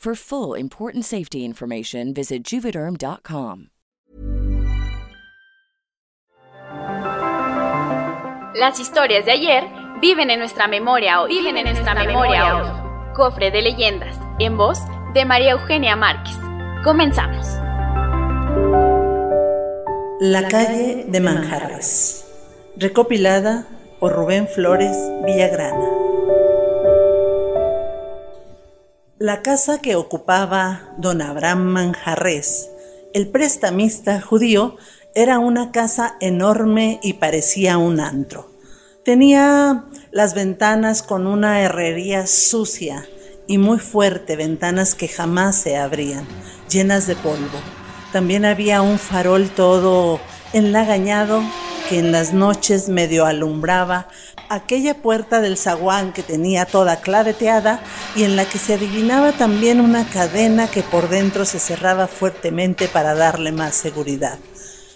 For full important safety information, visit juvederm.com. Las historias de ayer viven en nuestra memoria hoy. Viven en nuestra memoria hoy. Cofre de leyendas, en voz de María Eugenia Márquez. Comenzamos. La calle de Manjarres. Recopilada por Rubén Flores Villagrana. La casa que ocupaba don Abraham Manjarres, el prestamista judío, era una casa enorme y parecía un antro. Tenía las ventanas con una herrería sucia y muy fuerte, ventanas que jamás se abrían, llenas de polvo. También había un farol todo enlagañado que en las noches medio alumbraba aquella puerta del zaguán que tenía toda claveteada y en la que se adivinaba también una cadena que por dentro se cerraba fuertemente para darle más seguridad.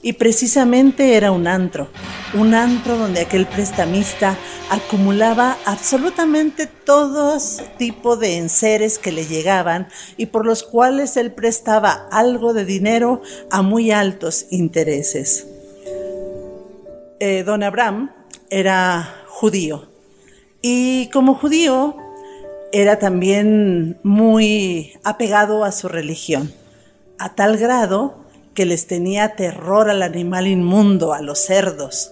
Y precisamente era un antro, un antro donde aquel prestamista acumulaba absolutamente todos tipo de enseres que le llegaban y por los cuales él prestaba algo de dinero a muy altos intereses. Eh, don Abraham era judío y como judío era también muy apegado a su religión, a tal grado que les tenía terror al animal inmundo, a los cerdos.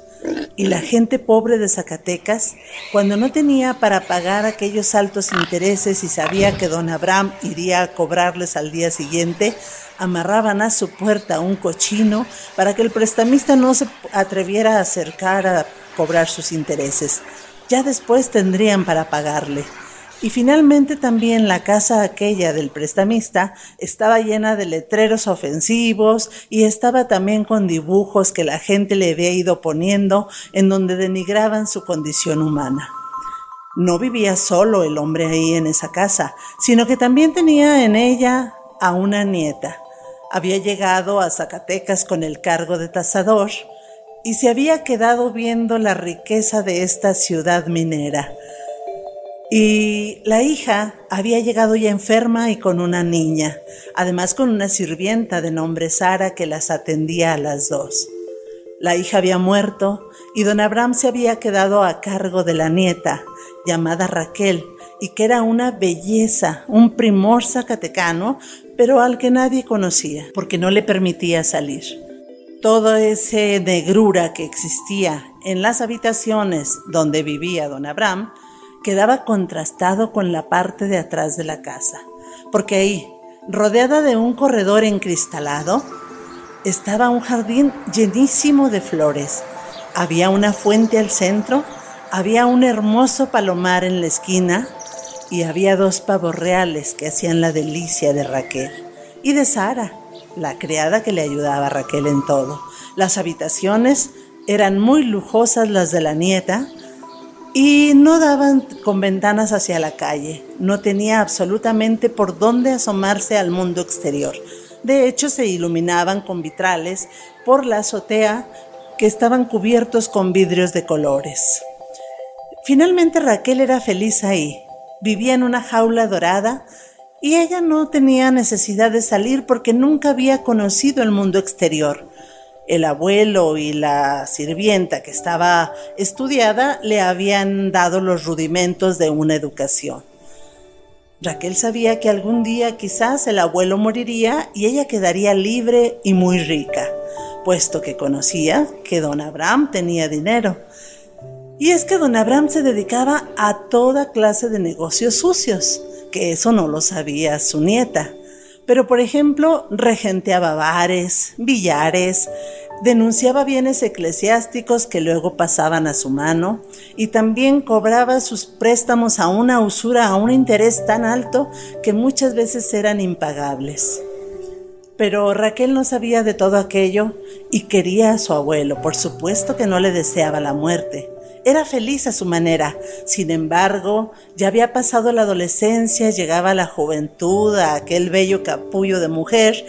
Y la gente pobre de Zacatecas, cuando no tenía para pagar aquellos altos intereses y sabía que don Abraham iría a cobrarles al día siguiente, amarraban a su puerta un cochino para que el prestamista no se atreviera a acercar a cobrar sus intereses. Ya después tendrían para pagarle. Y finalmente también la casa aquella del prestamista estaba llena de letreros ofensivos y estaba también con dibujos que la gente le había ido poniendo en donde denigraban su condición humana. No vivía solo el hombre ahí en esa casa, sino que también tenía en ella a una nieta. Había llegado a Zacatecas con el cargo de tasador y se había quedado viendo la riqueza de esta ciudad minera y la hija había llegado ya enferma y con una niña, además con una sirvienta de nombre Sara que las atendía a las dos. La hija había muerto y don Abraham se había quedado a cargo de la nieta, llamada Raquel, y que era una belleza, un primor zacatecano, pero al que nadie conocía, porque no le permitía salir. Todo ese negrura que existía en las habitaciones donde vivía don Abraham, quedaba contrastado con la parte de atrás de la casa, porque ahí, rodeada de un corredor encristalado, estaba un jardín llenísimo de flores. Había una fuente al centro, había un hermoso palomar en la esquina y había dos pavos reales que hacían la delicia de Raquel y de Sara, la criada que le ayudaba a Raquel en todo. Las habitaciones eran muy lujosas las de la nieta, y no daban con ventanas hacia la calle, no tenía absolutamente por dónde asomarse al mundo exterior. De hecho, se iluminaban con vitrales por la azotea que estaban cubiertos con vidrios de colores. Finalmente Raquel era feliz ahí, vivía en una jaula dorada y ella no tenía necesidad de salir porque nunca había conocido el mundo exterior. El abuelo y la sirvienta que estaba estudiada le habían dado los rudimentos de una educación. Raquel sabía que algún día quizás el abuelo moriría y ella quedaría libre y muy rica, puesto que conocía que don Abraham tenía dinero. Y es que don Abraham se dedicaba a toda clase de negocios sucios, que eso no lo sabía su nieta. Pero, por ejemplo, regenteaba bares, billares, denunciaba bienes eclesiásticos que luego pasaban a su mano y también cobraba sus préstamos a una usura, a un interés tan alto que muchas veces eran impagables. Pero Raquel no sabía de todo aquello y quería a su abuelo, por supuesto que no le deseaba la muerte. Era feliz a su manera. Sin embargo, ya había pasado la adolescencia, llegaba la juventud, a aquel bello capullo de mujer,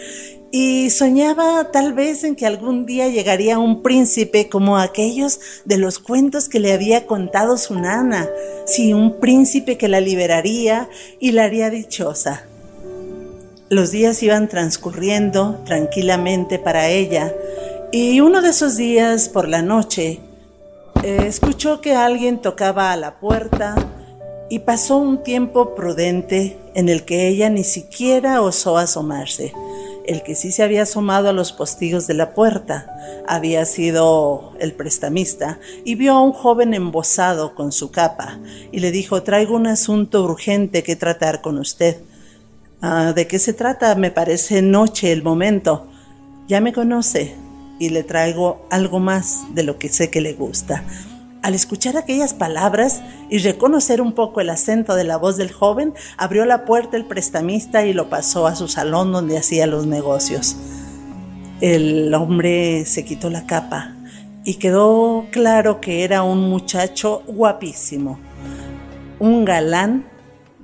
y soñaba tal vez en que algún día llegaría un príncipe como aquellos de los cuentos que le había contado su nana. Sí, un príncipe que la liberaría y la haría dichosa. Los días iban transcurriendo tranquilamente para ella y uno de esos días por la noche eh, escuchó que alguien tocaba a la puerta y pasó un tiempo prudente en el que ella ni siquiera osó asomarse. El que sí se había asomado a los postigos de la puerta había sido el prestamista y vio a un joven embosado con su capa y le dijo, traigo un asunto urgente que tratar con usted. Ah, ¿De qué se trata? Me parece noche el momento. Ya me conoce, y le traigo algo más de lo que sé que le gusta. Al escuchar aquellas palabras y reconocer un poco el acento de la voz del joven, abrió la puerta el prestamista y lo pasó a su salón donde hacía los negocios. El hombre se quitó la capa y quedó claro que era un muchacho guapísimo, un galán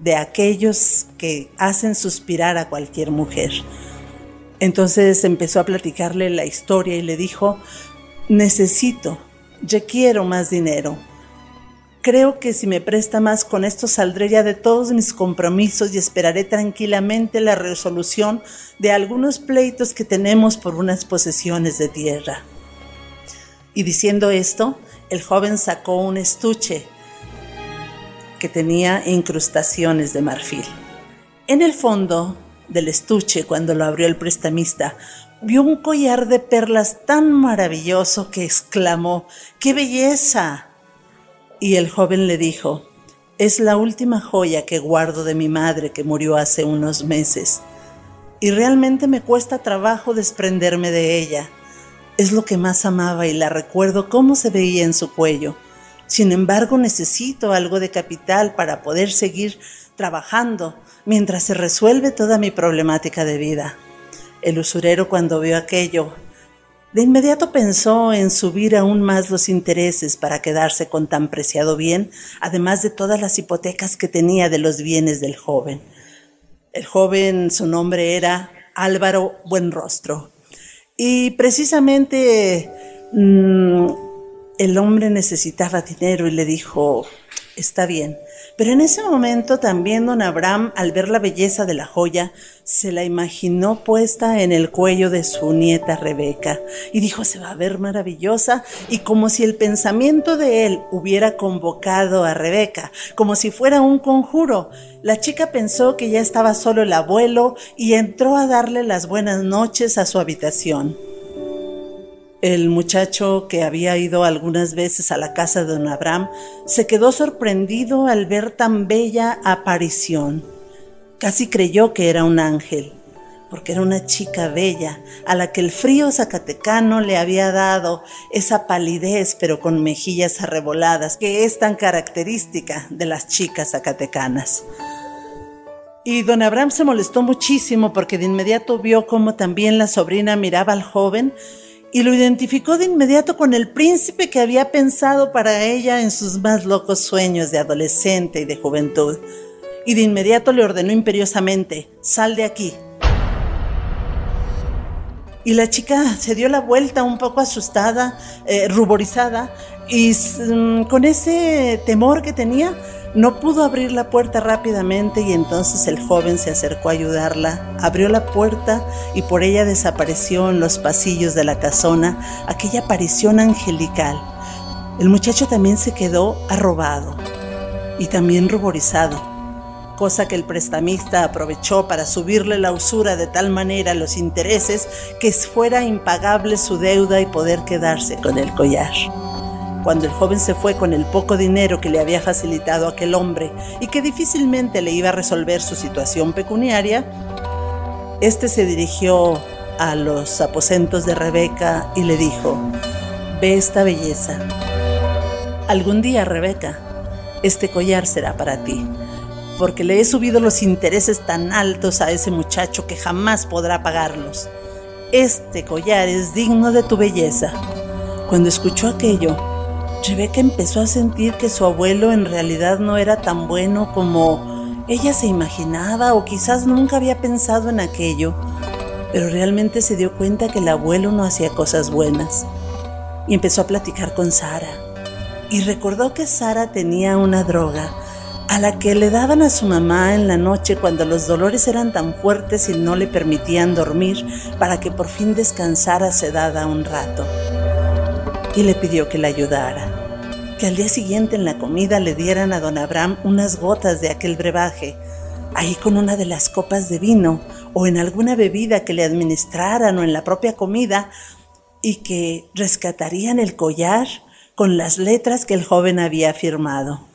de aquellos que hacen suspirar a cualquier mujer. Entonces empezó a platicarle la historia y le dijo, necesito, yo quiero más dinero. Creo que si me presta más con esto saldré ya de todos mis compromisos y esperaré tranquilamente la resolución de algunos pleitos que tenemos por unas posesiones de tierra. Y diciendo esto, el joven sacó un estuche que tenía incrustaciones de marfil. En el fondo del estuche cuando lo abrió el prestamista, vio un collar de perlas tan maravilloso que exclamó, ¡qué belleza! Y el joven le dijo, es la última joya que guardo de mi madre que murió hace unos meses, y realmente me cuesta trabajo desprenderme de ella. Es lo que más amaba y la recuerdo cómo se veía en su cuello. Sin embargo, necesito algo de capital para poder seguir trabajando mientras se resuelve toda mi problemática de vida. El usurero cuando vio aquello, de inmediato pensó en subir aún más los intereses para quedarse con tan preciado bien, además de todas las hipotecas que tenía de los bienes del joven. El joven, su nombre era Álvaro Buenrostro. Y precisamente mm, el hombre necesitaba dinero y le dijo, está bien, pero en ese momento también don Abraham, al ver la belleza de la joya, se la imaginó puesta en el cuello de su nieta Rebeca y dijo, se va a ver maravillosa y como si el pensamiento de él hubiera convocado a Rebeca, como si fuera un conjuro. La chica pensó que ya estaba solo el abuelo y entró a darle las buenas noches a su habitación. El muchacho que había ido algunas veces a la casa de don Abraham se quedó sorprendido al ver tan bella aparición. Casi creyó que era un ángel, porque era una chica bella a la que el frío zacatecano le había dado esa palidez pero con mejillas arreboladas que es tan característica de las chicas zacatecanas. Y don Abraham se molestó muchísimo porque de inmediato vio cómo también la sobrina miraba al joven y lo identificó de inmediato con el príncipe que había pensado para ella en sus más locos sueños de adolescente y de juventud. Y de inmediato le ordenó imperiosamente, sal de aquí. Y la chica se dio la vuelta un poco asustada, eh, ruborizada, y mm, con ese temor que tenía, No pudo abrir la puerta rápidamente y entonces el joven se acercó a ayudarla, abrió la puerta y por ella desapareció en los pasillos de la casona aquella aparición angelical. El muchacho también se quedó arrobado y también ruborizado, cosa que el prestamista aprovechó para subirle la usura de tal manera los intereses que fuera impagable su deuda y poder quedarse con el collar. Cuando el joven se fue con el poco dinero que le había facilitado aquel hombre y que difícilmente le iba a resolver su situación pecuniaria, este se dirigió a los aposentos de Rebeca y le dijo, ve esta belleza. Algún día, Rebeca, este collar será para ti, porque le he subido los intereses tan altos a ese muchacho que jamás podrá pagarlos. Este collar es digno de tu belleza. Cuando escuchó aquello, Rebeca empezó a sentir que su abuelo en realidad no era tan bueno como ella se imaginaba o quizás nunca había pensado en aquello, pero realmente se dio cuenta que el abuelo no hacía cosas buenas. Y empezó a platicar con Sara. Y recordó que Sara tenía una droga a la que le daban a su mamá en la noche cuando los dolores eran tan fuertes y no le permitían dormir para que por fin descansara sedada un rato y le pidió que la ayudara, que al día siguiente en la comida le dieran a don Abraham unas gotas de aquel brebaje, ahí con una de las copas de vino o en alguna bebida que le administraran o en la propia comida y que rescatarían el collar con las letras que el joven había firmado.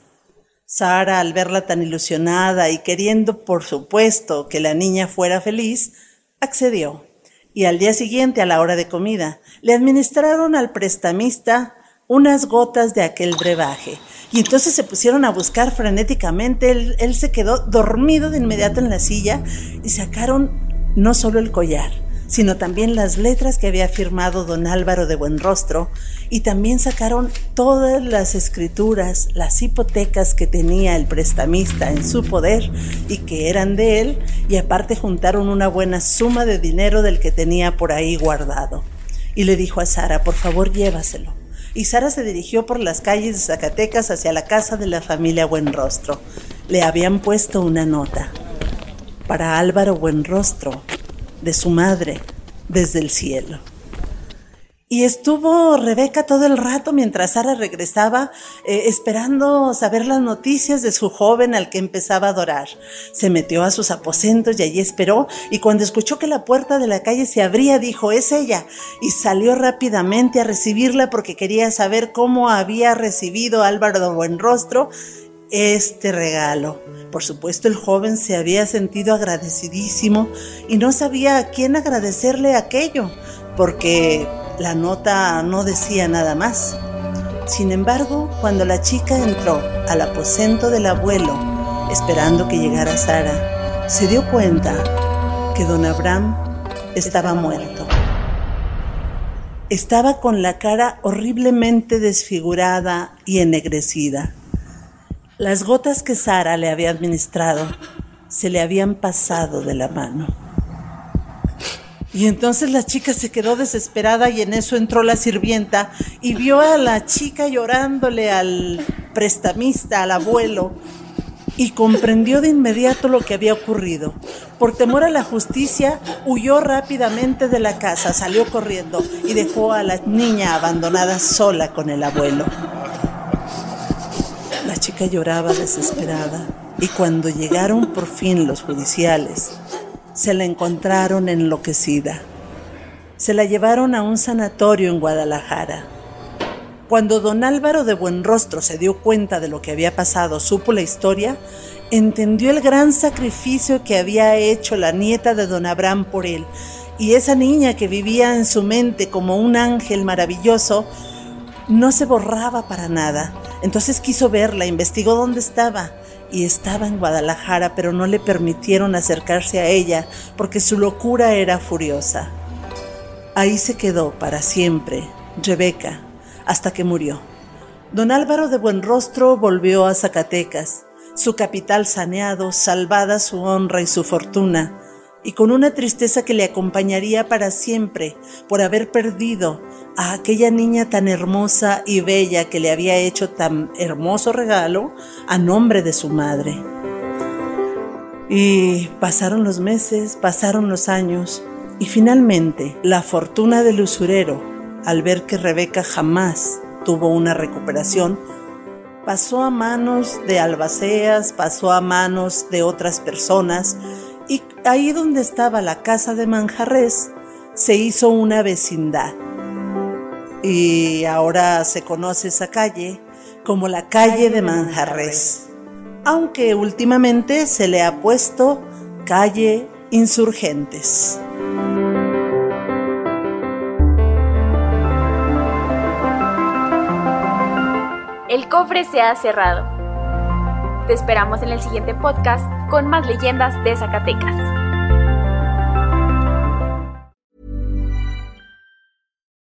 Sara, al verla tan ilusionada y queriendo, por supuesto, que la niña fuera feliz, accedió y al día siguiente, a la hora de comida, le administraron al prestamista unas gotas de aquel brebaje. Y entonces se pusieron a buscar frenéticamente. Él, se quedó dormido de inmediato en la silla y sacaron no solo el collar, sino también las letras que había firmado don Álvaro de Buenrostro y también sacaron todas las escrituras, las hipotecas que tenía el prestamista en su poder y que eran de él y aparte juntaron una buena suma de dinero del que tenía por ahí guardado. Y le dijo a Sara, por favor llévaselo. Y Sara se dirigió por las calles de Zacatecas hacia la casa de la familia Buenrostro. Le habían puesto una nota. Para Álvaro Buenrostro, de su madre desde el cielo. Y estuvo Rebeca todo el rato mientras Sara regresaba, eh, esperando saber las noticias de su joven al que empezaba a adorar. Se metió a sus aposentos y allí esperó, y cuando escuchó que la puerta de la calle se abría, dijo, es ella, y salió rápidamente a recibirla porque quería saber cómo había recibido Álvaro Buenrostro este regalo. Por supuesto, el joven se había sentido agradecidísimo y no sabía a quién agradecerle aquello, porque la nota no decía nada más. Sin embargo, cuando la chica entró al aposento del abuelo, esperando que llegara Sara, se dio cuenta que don Abraham estaba muerto. Estaba con la cara horriblemente desfigurada y ennegrecida. Las gotas que Sara le había administrado se le habían pasado de la mano. Y entonces la chica se quedó desesperada y en eso entró la sirvienta y vio a la chica llorándole al prestamista, al abuelo, y comprendió de inmediato lo que había ocurrido. Por temor a la justicia, huyó rápidamente de la casa, salió corriendo y dejó a la niña abandonada sola con el abuelo. La chica lloraba desesperada y cuando llegaron por fin los judiciales, se la encontraron enloquecida. Se la llevaron a un sanatorio en Guadalajara. Cuando don Álvaro de Buenrostro se dio cuenta de lo que había pasado, supo la historia, entendió el gran sacrificio que había hecho la nieta de don Abraham por él, y esa niña que vivía en su mente como un ángel maravilloso, no se borraba para nada. Entonces quiso verla, investigó dónde estaba y estaba en Guadalajara, pero no le permitieron acercarse a ella porque su locura era furiosa. Ahí se quedó para siempre Rebeca hasta que murió. Don Álvaro de Buenrostro volvió a Zacatecas, su capital saneado, salvada su honra y su fortuna, y con una tristeza que le acompañaría para siempre por haber perdido a aquella niña tan hermosa y bella que le había hecho tan hermoso regalo a nombre de su madre. Y pasaron los meses, pasaron los años, y finalmente la fortuna del usurero, al ver que Rebeca jamás tuvo una recuperación, pasó a manos de albaceas, pasó a manos de otras personas, y ahí donde estaba la casa de Manjarres se hizo una vecindad. Y ahora se conoce esa calle como la calle de Manjarres, aunque últimamente se le ha puesto calle Insurgentes. El cofre se ha cerrado. Te esperamos en el siguiente podcast con más leyendas de Zacatecas.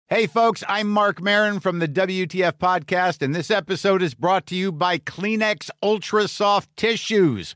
Hey, folks, I'm Mark Marin from the WTF Podcast, and this episode is brought to you by Kleenex Ultra Soft Tissues